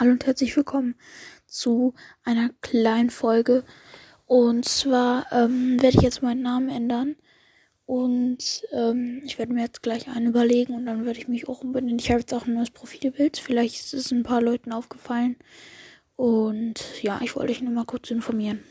Hallo und herzlich willkommen zu einer kleinen Folge. Und zwar ähm, werde ich jetzt meinen Namen ändern. Und ähm, ich werde mir jetzt gleich einen überlegen und dann werde ich mich auch umbenennen. Ich habe jetzt auch ein neues Profilbild. Vielleicht ist es ein paar Leuten aufgefallen. Und ja, ich wollte euch nur mal kurz informieren.